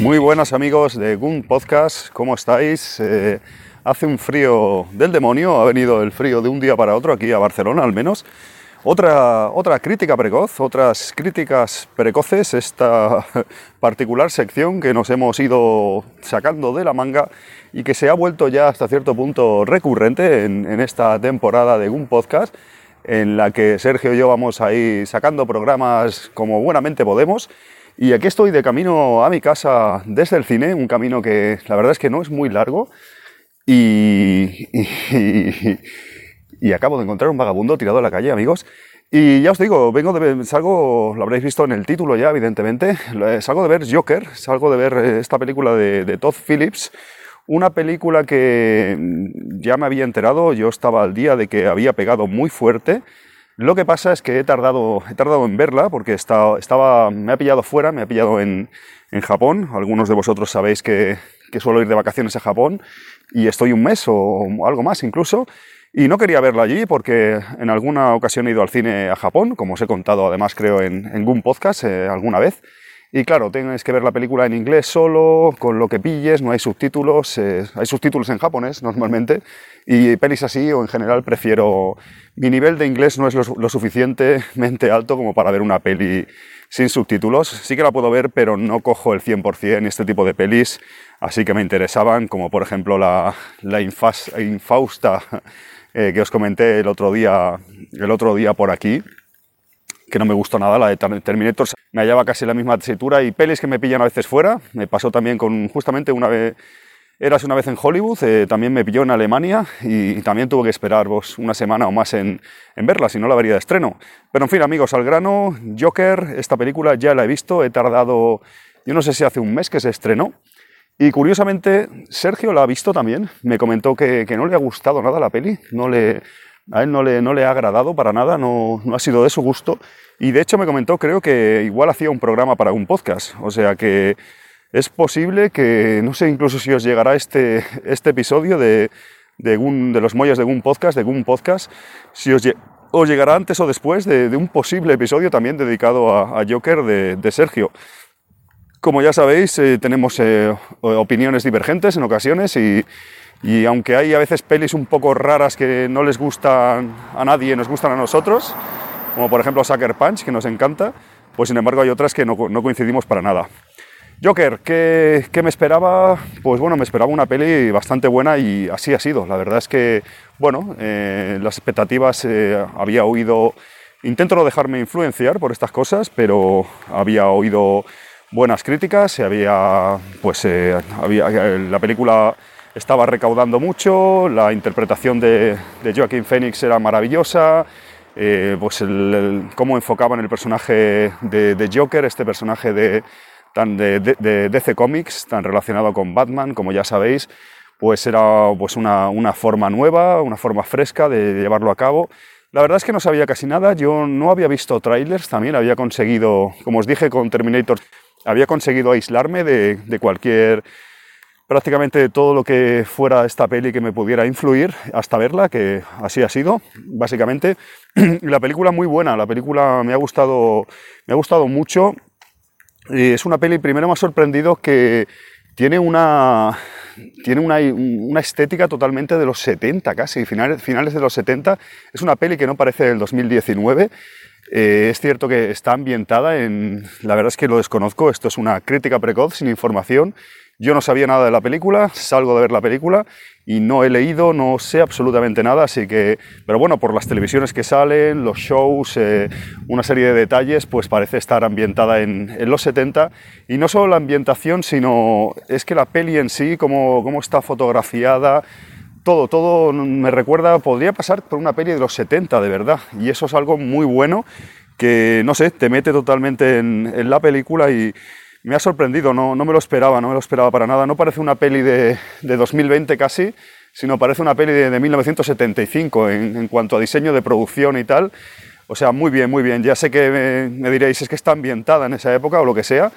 Muy buenas amigos de Gun Podcast, ¿cómo estáis? Eh, hace un frío del demonio, ha venido el frío de un día para otro aquí a Barcelona al menos. Otra, otra crítica precoz, otras críticas precoces, esta particular sección que nos hemos ido sacando de la manga y que se ha vuelto ya hasta cierto punto recurrente en, en esta temporada de Gun Podcast, en la que Sergio y yo vamos a ir sacando programas como buenamente podemos. Y aquí estoy de camino a mi casa desde el cine, un camino que la verdad es que no es muy largo. Y, y, y acabo de encontrar un vagabundo tirado a la calle, amigos. Y ya os digo, vengo de salgo, lo habréis visto en el título ya, evidentemente, eh, salgo de ver Joker, salgo de ver eh, esta película de, de Todd Phillips, una película que mm, ya me había enterado, yo estaba al día de que había pegado muy fuerte. Lo que pasa es que he tardado, he tardado en verla porque está- estaba, me ha pillado fuera, me ha pillado en, en Japón. Algunos de vosotros sabéis que, que suelo ir de vacaciones a Japón y estoy un mes o algo más incluso. Y no quería verla allí porque en alguna ocasión he ido al cine a Japón, como os he contado además creo en, Goon Podcast eh, alguna vez. Y claro, tienes que ver la película en inglés solo, con lo que pilles, no hay subtítulos, eh, hay subtítulos en japonés normalmente, y pelis así o en general prefiero... Mi nivel de inglés no es lo, lo suficientemente alto como para ver una peli sin subtítulos. Sí que la puedo ver, pero no cojo el 100% este tipo de pelis, así que me interesaban, como por ejemplo la, la infas- infausta eh, que os comenté el otro, día, el otro día por aquí, que no me gustó nada, la de Ter- Terminator. Me hallaba casi la misma tesitura y pelis que me pillan a veces fuera. Me pasó también con justamente una vez, eras una vez en Hollywood, eh, también me pilló en Alemania y, también tuve que esperar vos, una semana o más en, en verla, si no la vería de estreno. Pero en fin, amigos, al grano, Joker, esta película ya la he visto, he tardado, yo no sé si hace un mes que se estrenó. Y curiosamente, Sergio la ha visto también. Me comentó que, que no le ha gustado nada la peli, no le, a él no le, ha agradado para nada, no, ha sido de su gusto. Y de hecho me comentó, creo que igual hacía un programa para un podcast. O sea que es posible que, no sé incluso si os llegará este, este episodio de, los molles de Gun Podcast, de Gun Podcast, si os, lle- os llegará antes o después de, un posible episodio también dedicado a, Joker de, de Sergio. Como ya sabéis, eh, tenemos eh, opiniones divergentes en ocasiones y, y aunque hay a veces pelis un poco raras que no les gustan a nadie, nos gustan a nosotros, como por ejemplo Sucker Punch, que nos encanta, pues sin embargo hay otras que no, no coincidimos para nada. Joker, ¿qué, qué me esperaba? Pues bueno, me esperaba una peli bastante buena y así ha sido. La verdad es que, bueno, eh, las expectativas eh, había oído... Intento no dejarme influenciar por estas cosas, pero había oído buenas críticas, había, pues, eh, había, eh, la película estaba recaudando mucho, la interpretación de, de Joaquin Phoenix era maravillosa, eh, pues cómo enfocaban el personaje de, Joker, este personaje de, de, DC Comics, tan relacionado con Batman, como ya sabéis, pues era pues una, una forma nueva, una forma fresca de llevarlo a cabo. La verdad es que no sabía casi nada, yo no había visto trailers, también había conseguido, como os dije con Terminator, había conseguido aislarme de cualquier prácticamente todo lo que fuera esta peli que me pudiera influir hasta verla, que así ha sido, básicamente. La película muy buena, la película me ha gustado, me ha gustado mucho. Es una peli, primero me ha sorprendido que tiene una, tiene una, una estética totalmente de los 70 casi, finales, finales de los 70. Es una peli que no parece del 2019. Eh, es cierto que está ambientada en... La verdad es que lo desconozco, esto es una crítica precoz, sin información. Yo no sabía nada de la película, salgo de ver la película y no he leído, no sé absolutamente nada, así que, pero bueno, por las televisiones que salen, los shows, eh, una serie de detalles, pues parece estar ambientada en, en, los 70 y no solo la ambientación, sino es que la peli en sí, cómo, cómo está fotografiada, todo, todo me recuerda, podría pasar por una peli de los 70, de verdad, y eso es algo muy bueno que, no sé, te mete totalmente en, en la película y me ha sorprendido, no, no me lo esperaba, no me lo esperaba para nada. No parece una peli de, de 2020 casi, sino parece una peli de, de 1975 en, en cuanto a diseño de producción y tal. O sea, muy bien, muy bien. Ya sé que me, diréis, es que está ambientada en esa época o lo que sea.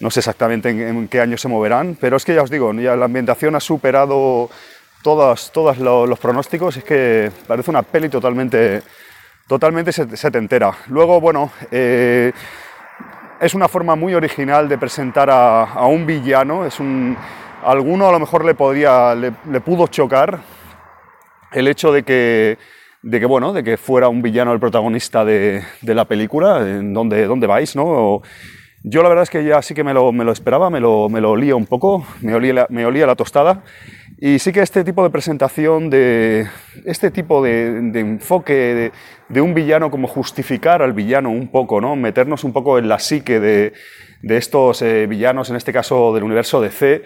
No sé exactamente en, qué año se moverán, pero es que ya os digo, ya la ambientación ha superado todos, todos lo- los pronósticos. Es que parece una peli totalmente, totalmente set- setentera. Luego, bueno, eh, es una forma muy original de presentar a, un villano. Es un, a alguno a lo mejor le podría, le, pudo chocar el hecho de que, de que, bueno, de que fuera un villano el protagonista de, la película, dónde, dónde vais, ¿no? Yo la verdad es que ya sí que me lo, me lo esperaba, me lo, me lo olía un poco, me olía, la, me olía la tostada. Y sí que este tipo de presentación, de este tipo de, enfoque de, de un villano, como justificar al villano un poco, ¿no? meternos un poco en la psique de, de estos eh, villanos, en este caso del universo DC,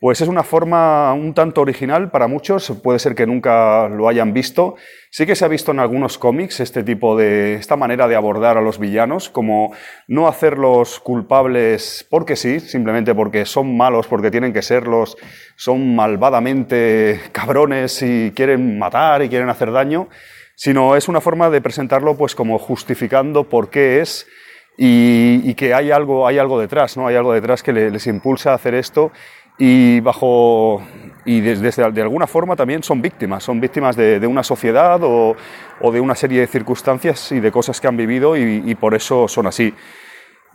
pues es una forma un tanto original para muchos, puede ser que nunca lo hayan visto. Sí que se ha visto en algunos cómics este tipo de, esta manera de abordar a los villanos, como no hacerlos culpables porque sí, simplemente porque son malos, porque tienen que serlos, son malvadamente cabrones y quieren matar y quieren hacer daño, sino es una forma de presentarlo pues como justificando por qué es y, que hay algo, hay algo detrás, ¿no? Hay algo detrás que le- les impulsa a hacer esto y bajo y desde, desde- de alguna forma también son víctimas, son víctimas de, de una sociedad o, o de una serie de circunstancias y de cosas que han vivido y, y por eso son así.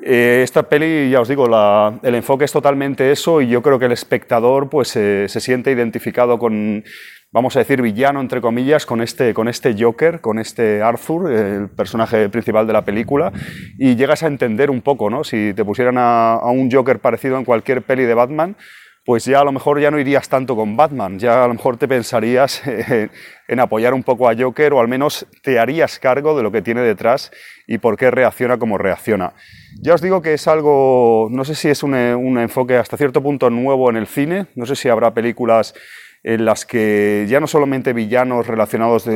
Eh, esta peli, ya os digo, la- el enfoque es totalmente eso y yo creo que el espectador pues, eh, se siente identificado con, vamos a decir, villano, entre comillas, con este, con este Joker, con este Arthur, el personaje principal de la película, y llegas a entender un poco, ¿no? Si te pusieran a, a un Joker parecido en cualquier peli de Batman, pues ya a lo mejor ya no irías tanto con Batman, ya a lo mejor te pensarías en apoyar un poco a Joker o al menos te harías cargo de lo que tiene detrás y por qué reacciona como reacciona. Ya os digo que es algo, no sé si es un, enfoque hasta cierto punto nuevo en el cine, no sé si habrá películas en las que ya no solamente villanos relacionados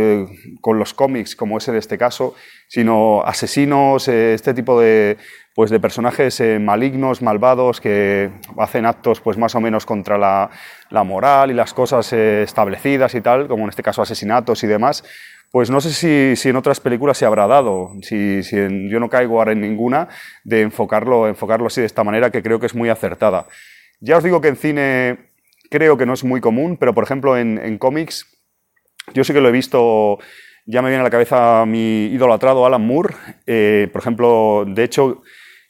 con los cómics, como es en este caso, sino asesinos, eh, este tipo de, pues de personajes eh, malignos, malvados, que hacen actos pues más o menos contra la, la moral y las cosas eh, establecidas y tal, como en este caso asesinatos y demás. Pues no sé si, si en otras películas se habrá dado, si, si en- yo no caigo ahora en ninguna, de enfocarlo, enfocarlo así de esta manera, que creo que es muy acertada. Ya os digo que en cine creo que no es muy común, pero por ejemplo en, en cómics, yo sí que lo he visto, ya me viene a la cabeza mi idolatrado Alan Moore, eh, por ejemplo, de hecho,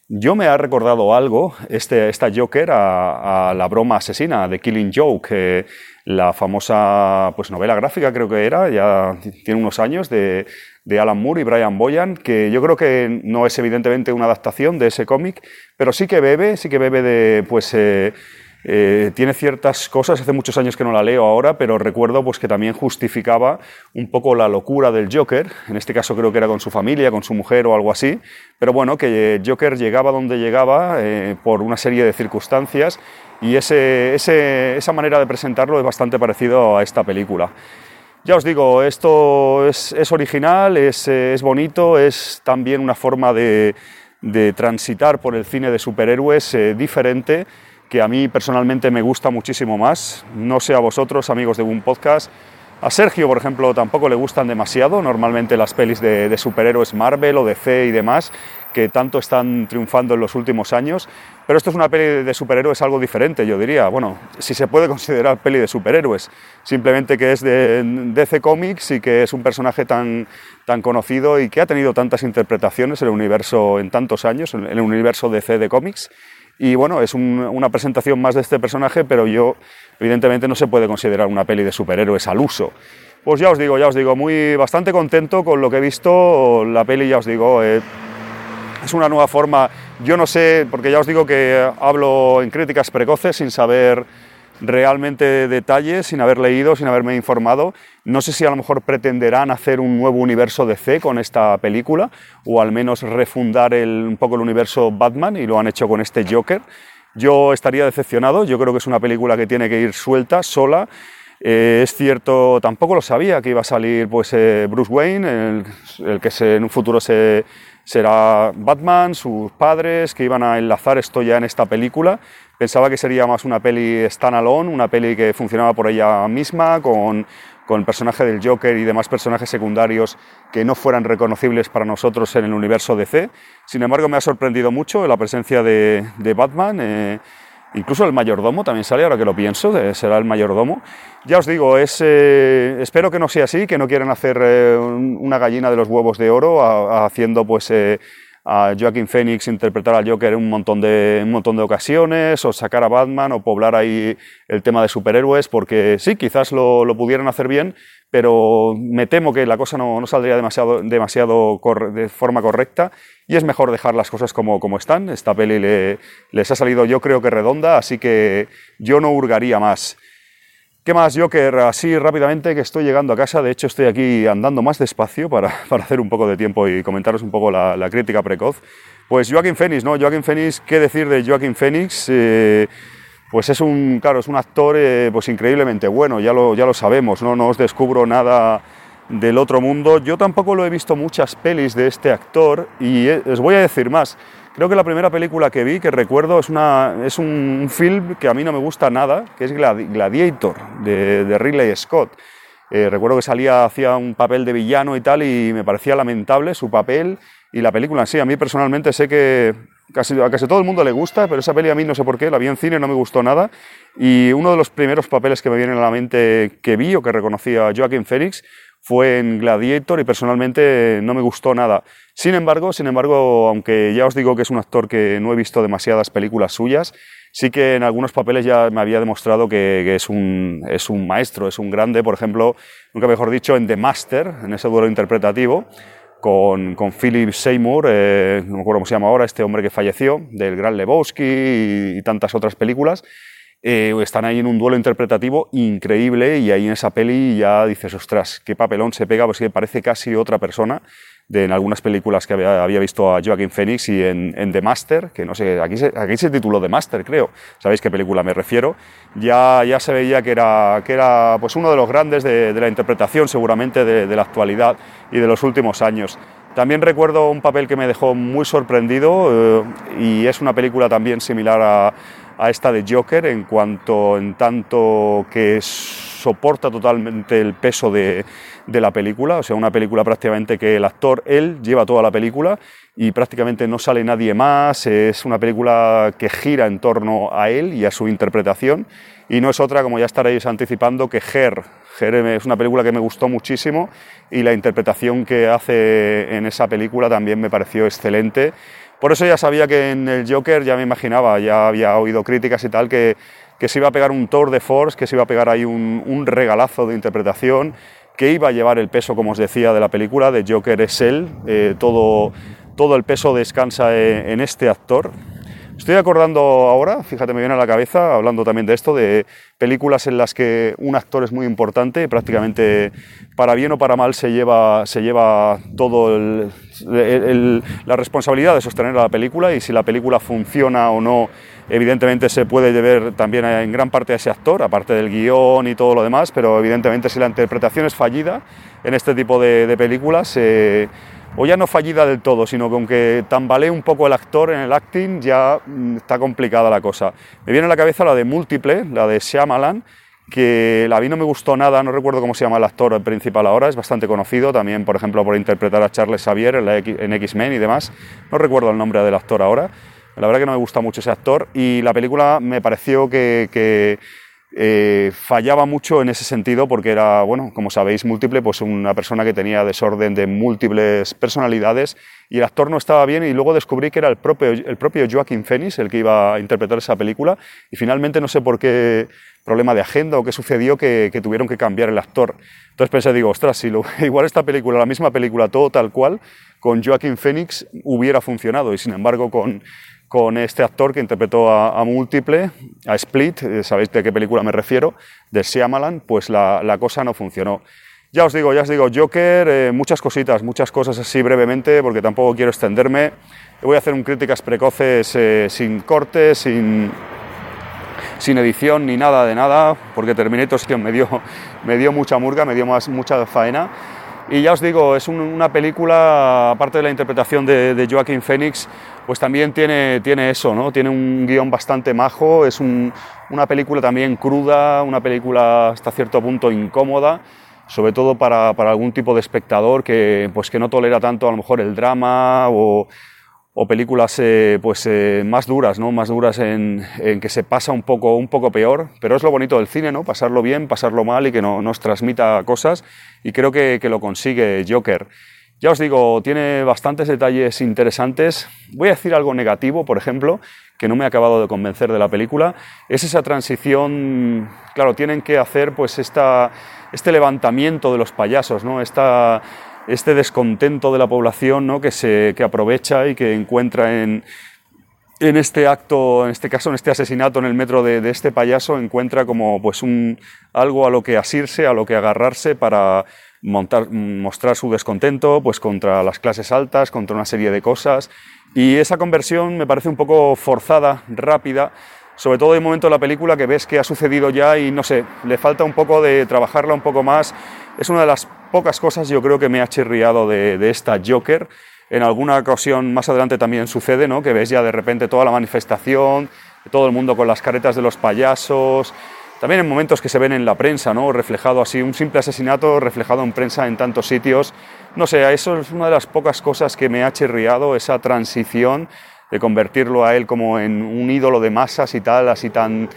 yo me ha recordado algo, este, esta Joker, a, la broma asesina de Killing Joke, eh, la famosa pues, novela gráfica creo que era, ya tiene unos años, de, de Alan Moore y Brian Boyan, que yo creo que no es evidentemente una adaptación de ese cómic, pero sí que bebe, sí que bebe de, pues, eh, eh, tiene ciertas cosas, hace muchos años que no la leo ahora, pero recuerdo pues, que también justificaba un poco la locura del Joker, en este caso creo que era con su familia, con su mujer o algo así, pero bueno, que Joker llegaba donde llegaba eh, por una serie de circunstancias y ese, ese- esa manera de presentarlo es bastante parecido a esta película. Ya os digo, esto es, es original, es, eh, es bonito, es también una forma de, de transitar por el cine de superhéroes eh, diferente que a mí personalmente me gusta muchísimo más. No sé a vosotros, amigos de un podcast. A Sergio, por ejemplo, tampoco le gustan demasiado normalmente las pelis de, de superhéroes Marvel o DC y demás, que tanto están triunfando en los últimos años. Pero esto es una peli de superhéroes algo diferente, yo diría. Bueno, si se puede considerar peli de superhéroes, simplemente que es de DC Comics y que es un personaje tan, tan conocido y que ha tenido tantas interpretaciones en el universo en tantos años, en el universo DC de cómics. Y bueno, es un- una presentación más de este personaje, pero yo, evidentemente, no se puede considerar una peli de superhéroes al uso. Pues ya os digo, ya os digo, muy bastante contento con lo que he visto. La peli, ya os digo, eh, es una nueva forma. Yo no sé, porque ya os digo que hablo en críticas precoces sin saber realmente detalles, sin haber leído, sin haberme informado. No sé si a lo mejor pretenderán hacer un nuevo universo DC con esta película, o al menos refundar el- un poco el universo Batman, y lo han hecho con este Joker. Yo estaría decepcionado, yo creo que es una película que tiene que ir suelta, sola. Eh, es cierto, tampoco lo sabía que iba a salir pues, eh, Bruce Wayne, el, que en un futuro se, será Batman, sus padres, que iban a enlazar esto ya en esta película. Pensaba que sería más una peli standalone, una peli que funcionaba por ella misma, con, con el personaje del Joker y demás personajes secundarios que no fueran reconocibles para nosotros en el universo DC. Sin embargo, me ha sorprendido mucho la presencia de, de Batman. eh, incluso el mayordomo también sale, ahora que lo pienso, será el mayordomo. Ya os digo, es, eh, espero que no sea así, que no quieran hacer eh, un- una gallina de los huevos de oro haciendo pues a Joaquin Phoenix interpretar al Joker en un montón de un montón de ocasiones o sacar a Batman o poblar ahí el tema de superhéroes porque sí, quizás lo, lo pudieran hacer bien, pero me temo que la cosa no, no saldría demasiado, demasiado de forma correcta y es mejor dejar las cosas como, como están. Esta peli le- les ha salido yo creo que redonda, así que yo no hurgaría más. ¿Qué más, Joker? Así rápidamente que estoy llegando a casa, de hecho estoy aquí andando más despacio para, para hacer un poco de tiempo y comentaros un poco la, crítica precoz. Pues Joaquin Phoenix, ¿no? Joaquin Phoenix, ¿qué decir de Joaquin Phoenix? Eh, pues es un, claro, es un actor eh, pues increíblemente bueno, ya lo, ya lo sabemos, ¿no? no os descubro nada del otro mundo. Yo tampoco lo he visto muchas pelis de este actor y eh, os voy a decir más. Creo que la primera película que vi, que recuerdo, es, una, es un, film que a mí no me gusta nada, que es Gladi- Gladiator, de, de Ridley Scott. Eh, recuerdo que salía, hacía un papel de villano y tal, y me parecía lamentable su papel y la película en sí. A mí personalmente sé que casi, a casi todo el mundo le gusta, pero esa peli a mí no sé por qué, la vi en cine, no me gustó nada. Y uno de los primeros papeles que me vienen a la mente que vi o que reconocí a Joaquin Phoenix fue en Gladiator y personalmente no me gustó nada. Sin embargo, sin embargo, aunque ya os digo que es un actor que no he visto demasiadas películas suyas, sí que en algunos papeles ya me había demostrado que, es, un, es un maestro, es un grande. Por ejemplo, nunca mejor dicho, en The Master, en ese duelo interpretativo, con, con Philip Seymour, eh, no me acuerdo cómo se llama ahora, este hombre que falleció, del Gran Lebowski y tantas otras películas. Eh, están ahí en un duelo interpretativo increíble y ahí en esa peli ya dices, ostras, qué papelón se pega, pues que parece casi otra persona de en algunas películas que había, había visto a Joaquin Phoenix y en, en The Master, que no sé, aquí se, aquí se tituló The Master, creo, sabéis qué película me refiero, ya, ya se veía que era, que era pues uno de los grandes de, de la interpretación seguramente de, de la actualidad y de los últimos años. También recuerdo un papel que me dejó muy sorprendido eh, y es una película también similar a, a esta de Joker en cuanto en tanto que soporta totalmente el peso de, de, la película, o sea, una película prácticamente que el actor, él, lleva toda la película y prácticamente no sale nadie más, es una película que gira en torno a él y a su interpretación y no es otra, como ya estaréis anticipando, que Her. Her es una película que me gustó muchísimo y la interpretación que hace en esa película también me pareció excelente. Por eso ya sabía que en el Joker ya me imaginaba, ya había oído críticas y tal, que, que se iba a pegar un tour de force, que se iba a pegar ahí un, regalazo de interpretación, que iba a llevar el peso, como os decía, de la película, de Joker es él, eh, todo, todo el peso descansa en, en este actor. Estoy acordando ahora, fíjate, me viene a la cabeza, hablando también de esto, de películas en las que un actor es muy importante, prácticamente para bien o para mal se lleva, se lleva todo la responsabilidad de sostener la película y si la película funciona o no, evidentemente se puede deber también en gran parte a ese actor, aparte del guion y todo lo demás, pero evidentemente si la interpretación es fallida en este tipo de, de películas, eh, o ya no fallida del todo, sino que aunque tambalee un poco el actor en el acting, ya mm, está complicada la cosa. Me viene a la cabeza la de Múltiple, la de Shyamalan, que la vi no me gustó nada, no recuerdo cómo se llama el actor principal ahora, es bastante conocido, también por ejemplo por interpretar a Charles Xavier en, X-Men y demás, no recuerdo el nombre del actor ahora, la verdad que no me gusta mucho ese actor y la película me pareció que, que eh, fallaba mucho en ese sentido porque era, bueno, como sabéis, múltiple, pues una persona que tenía desorden de múltiples personalidades y el actor no estaba bien y luego descubrí que era el propio, el propio Joaquin Phoenix el que iba a interpretar esa película y finalmente no sé por qué problema de agenda o qué sucedió que, tuvieron que cambiar el actor. Entonces pensé, digo, ostras, si lo, igual esta película, la misma película, todo tal cual, con Joaquin Phoenix hubiera funcionado y sin embargo con con este actor que interpretó a, a Múltiple, a Split, eh, sabéis de qué película me refiero, de Shyamalan, pues la, la, cosa no funcionó. Ya os digo, ya os digo, Joker, eh, muchas cositas, muchas cosas así brevemente, porque tampoco quiero extenderme. Voy a hacer un críticas precoces eh, sin cortes, sin, sin edición ni nada de nada, porque Terminator me dio, me dio mucha murga, me dio más, mucha faena. Y ya os digo, es un- una película, aparte de la interpretación de, Joaquín Phoenix, pues también tiene, tiene eso, ¿no? Tiene un guion bastante majo, es un- una película también cruda, una película hasta cierto punto incómoda, sobre todo para, para algún tipo de espectador que, pues que no tolera tanto a lo mejor el drama o, o películas eh, pues, eh, más duras, ¿no? más duras en, en que se pasa un poco, un poco peor, pero es lo bonito del cine, ¿no? pasarlo bien, pasarlo mal y que no, nos transmita cosas y creo que, que lo consigue Joker. Ya os digo, tiene bastantes detalles interesantes. Voy a decir algo negativo, por ejemplo, que no me ha acabado de convencer de la película. Es esa transición, claro, tienen que hacer pues esta, este levantamiento de los payasos, ¿no? Esta, este descontento de la población ¿no? que, se, que aprovecha y que encuentra en, en este acto, en este caso, en este asesinato en el metro de, de este payaso, encuentra como pues un, algo a lo que asirse, a lo que agarrarse para montar, mostrar su descontento pues contra las clases altas, contra una serie de cosas. Y esa conversión me parece un poco forzada, rápida, sobre todo el momento de la película que ves que ha sucedido ya y no sé, le falta un poco de trabajarla un poco más. Es una de las pocas cosas yo creo que me ha chirriado de, de esta Joker. En alguna ocasión más adelante también sucede, ¿no? Que ves ya de repente toda la manifestación, todo el mundo con las caretas de los payasos. También en momentos que se ven en la prensa, ¿no? Reflejado así, un simple asesinato reflejado en prensa en tantos sitios. No sé, eso es una de las pocas cosas que me ha chirriado, esa transición de convertirlo a él como en un ídolo de masas y tal, así tan,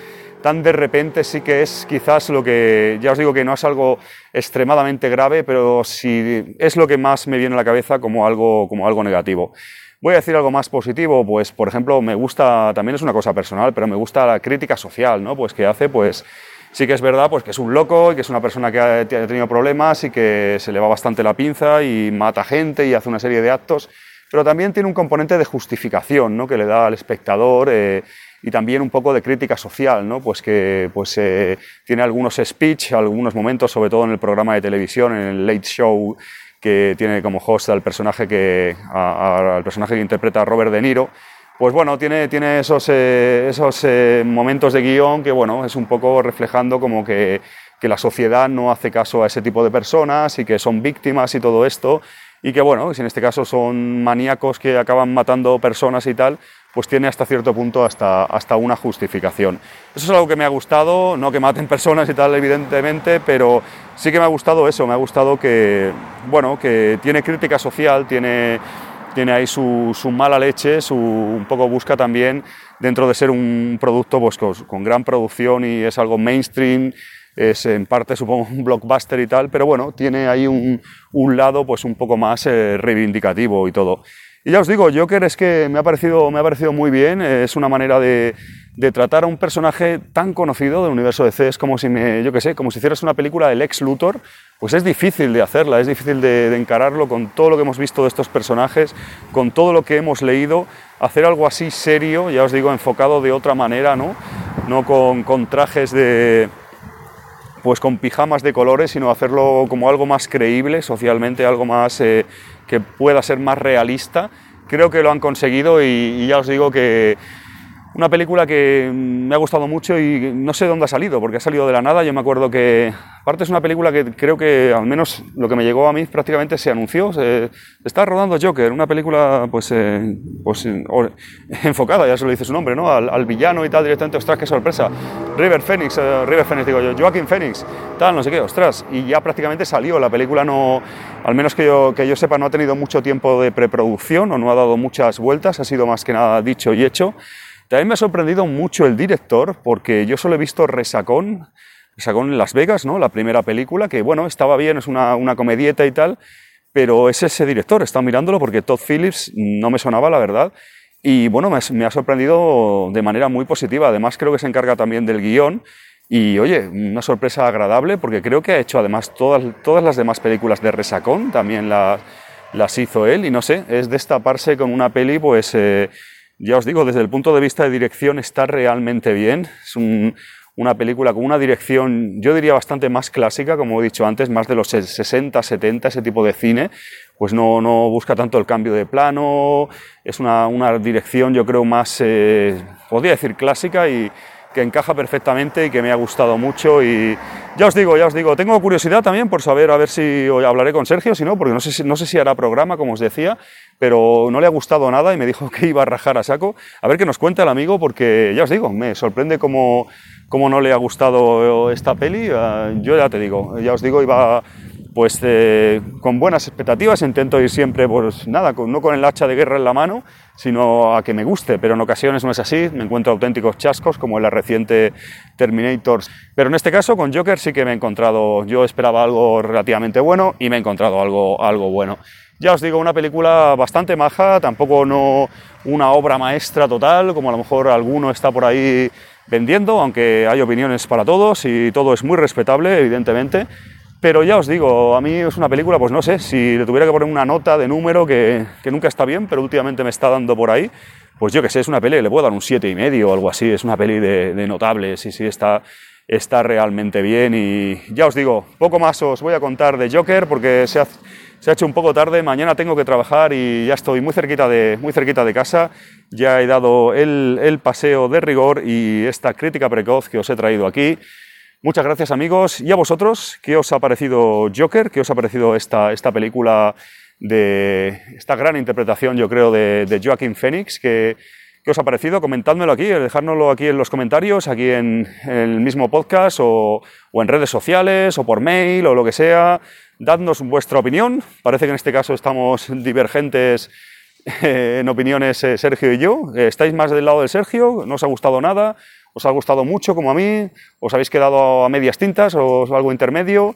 tan de repente sí que es quizás lo que, ya os digo que no es algo extremadamente grave, pero sí es lo que más me viene a la cabeza como algo, como algo negativo. Voy a decir algo más positivo, pues por ejemplo me gusta, también es una cosa personal, pero me gusta la crítica social, ¿no? Pues que hace, pues sí que es verdad, pues que es un loco y que es una persona que ha, tenido problemas y que se le va bastante la pinza y mata gente y hace una serie de actos, pero también tiene un componente de justificación, ¿no? Que le da al espectador. Eh, y también un poco de crítica social, ¿no? pues que pues, eh, tiene algunos speech, algunos momentos, sobre todo en el programa de televisión, en el Late Show, que tiene como host al personaje que, a- a- al personaje que interpreta Robert De Niro, pues bueno, tiene, tiene esos, eh, esos eh, momentos de guion que bueno, es un poco reflejando como que, que la sociedad no hace caso a ese tipo de personas y que son víctimas y todo esto, y que bueno, si en este caso son maníacos que acaban matando personas y tal, pues tiene hasta cierto punto hasta, hasta una justificación. Eso es algo que me ha gustado, no que maten personas y tal, evidentemente, pero sí que me ha gustado eso, me ha gustado que, bueno, que tiene crítica social, tiene, tiene ahí su, su mala leche, su, un poco busca también, dentro de ser un producto pues, con, gran producción y es algo mainstream, es en parte supongo un blockbuster y tal, pero bueno, tiene ahí un, un lado pues un poco más eh, reivindicativo y todo. Y ya os digo, Joker es que me ha parecido, me ha parecido muy bien, eh, es una manera de, de tratar a un personaje tan conocido del universo de C, es como si me, yo qué sé, como si hicieras una película del ex Luthor, pues es difícil de hacerla, es difícil de, de encararlo con todo lo que hemos visto de estos personajes, con todo lo que hemos leído, hacer algo así serio, ya os digo, enfocado de otra manera, ¿no? No con, con trajes de, pues con pijamas de colores, sino hacerlo como algo más creíble socialmente, algo más eh, que pueda ser más realista. Creo que lo han conseguido y, ya os digo que una película que me ha gustado mucho y no sé dónde ha salido, porque ha salido de la nada. Yo me acuerdo que, aparte es una película que creo que, al menos lo que me llegó a mí, prácticamente se anunció. Se, está rodando Joker, una película pues, eh, pues or- enfocada, ya se lo dice su nombre, ¿no? Al, al villano y tal, directamente, ostras, qué sorpresa. River Phoenix, eh, River Phoenix, digo yo, Joaquin Phoenix, tal, no sé qué, ostras. Y ya prácticamente salió. La película no, al menos que yo, que yo sepa, no ha tenido mucho tiempo de preproducción o no ha dado muchas vueltas, ha sido más que nada dicho y hecho. También me ha sorprendido mucho el director, porque yo solo he visto Resacón, Resacón en Las Vegas, ¿no? La primera película, que bueno, estaba bien, es una, una comedieta y tal, pero es ese director, estado mirándolo porque Todd Phillips no me sonaba, la verdad, y bueno, me, ha- sorprendido de manera muy positiva. Además, creo que se encarga también del guion. Y oye, una sorpresa agradable porque creo que ha hecho además todas, todas las demás películas de Resacón, también las, las hizo él. Y no sé, es destaparse con una peli, pues eh, ya os digo, desde el punto de vista de dirección está realmente bien. Es un- una película con una dirección, yo diría bastante más clásica, como he dicho antes, más de los 60, 70, ese tipo de cine. Pues no, no busca tanto el cambio de plano, es una, una dirección yo creo más, eh, podría decir clásica y que encaja perfectamente y que me ha gustado mucho y, Ya os digo, ya os digo, tengo curiosidad también por saber a ver si hoy hablaré con Sergio, si no, porque no sé si, no sé si hará programa, como os decía, pero no le ha gustado nada y me dijo que iba a rajar a saco. A ver qué nos cuenta el amigo, porque ya os digo, me sorprende cómo, cómo no le ha gustado esta peli. Ah, Yo ya te digo, ya os digo, iba pues eh, con buenas expectativas, intento ir siempre, pues nada, con- no con el hacha de guerra en la mano, sino a que me guste, pero en ocasiones no es así, me encuentro auténticos chascos, como en la reciente Terminator. Pero en este caso, con Joker sí que me he encontrado, yo esperaba algo relativamente bueno y me he encontrado algo, algo bueno. Ya os digo, una película bastante maja, tampoco no una obra maestra total, como a lo mejor alguno está por ahí vendiendo, aunque hay opiniones para todos y todo es muy respetable, evidentemente. Pero ya os digo, a mí es una película, pues no sé, si le tuviera que poner una nota de número que, que nunca está bien, pero últimamente me está dando por ahí, pues yo que sé, es una peli, le puedo dar un siete y medio o algo así, es una peli de, de notable, sí, sí, está, está realmente bien y ya os digo, poco más os voy a contar de Joker porque se ha, se ha hecho un poco tarde, mañana tengo que trabajar y ya estoy muy cerquita de, muy cerquita de casa, ya he dado el, el paseo de rigor y esta crítica precoz que os he traído aquí. Muchas gracias amigos y a vosotros, ¿qué os ha parecido Joker? ¿Qué os ha parecido esta, esta película de esta gran interpretación, yo creo, de, Joaquín Phoenix? ¿Qué, ¿Qué os ha parecido? Comentádmelo aquí, dejárnoslo aquí en los comentarios, aquí en, el mismo podcast o, en redes sociales o por mail o lo que sea. Dadnos vuestra opinión. Parece que en este caso estamos divergentes eh, en opiniones eh, Sergio y yo. ¿Estáis más del lado de Sergio? ¿No os ha gustado nada? ¿Os ha gustado mucho como a mí? ¿Os habéis quedado a medias tintas o algo intermedio?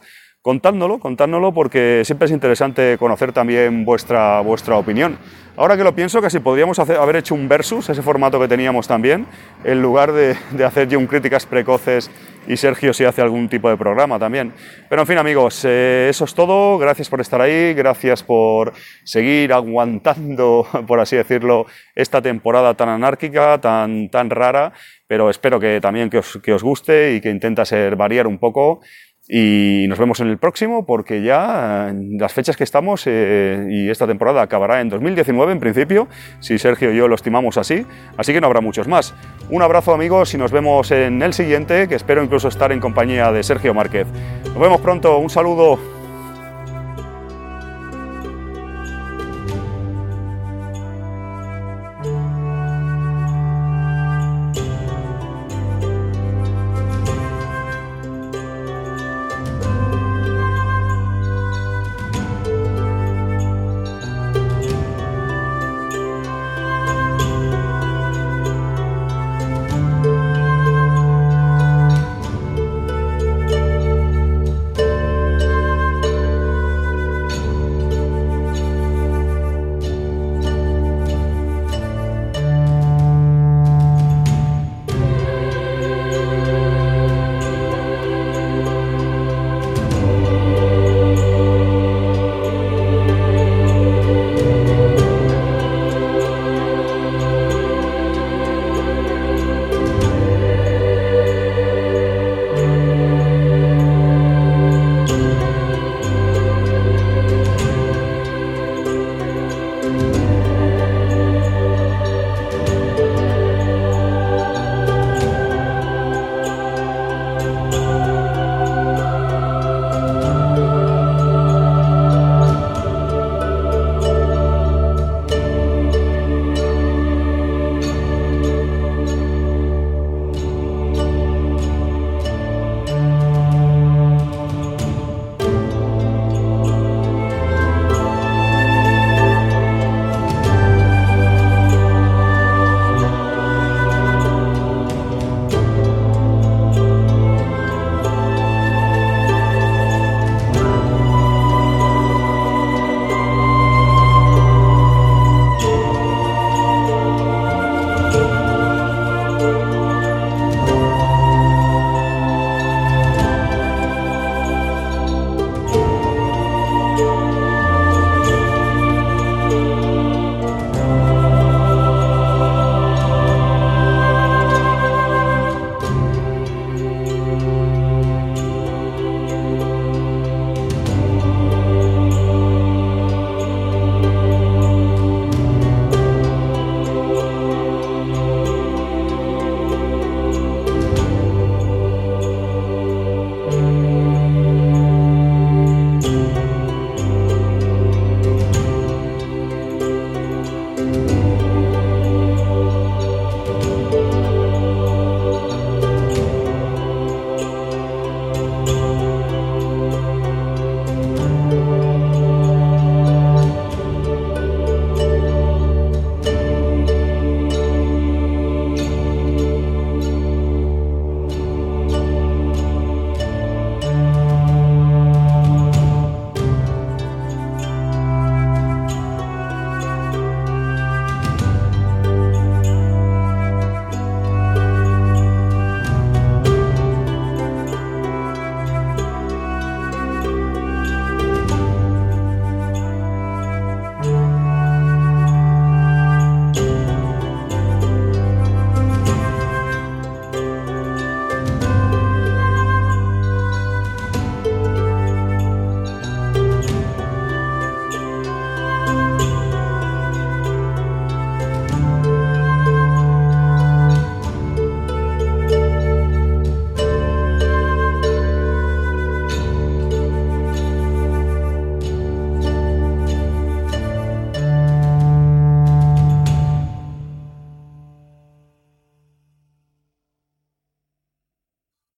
Contádnoslo, contádnoslo porque siempre es interesante conocer también vuestra, vuestra opinión. Ahora que lo pienso, casi podríamos hacer- haber hecho un versus, ese formato que teníamos también, en lugar de, de hacer yo un críticas precoces y Sergio si hace algún tipo de programa también. Pero en fin, amigos, eh, eso es todo. Gracias por estar ahí, gracias por seguir aguantando, por así decirlo, esta temporada tan anárquica, tan, tan rara, pero espero que también que os, que os guste y que intenta ser variar un poco. Y nos vemos en el próximo porque ya las fechas que estamos eh, y esta temporada acabará en 2019 en principio, si Sergio y yo lo estimamos así, así que no habrá muchos más. Un abrazo amigos y nos vemos en el siguiente, que espero incluso estar en compañía de Sergio Márquez. Nos vemos pronto, un saludo.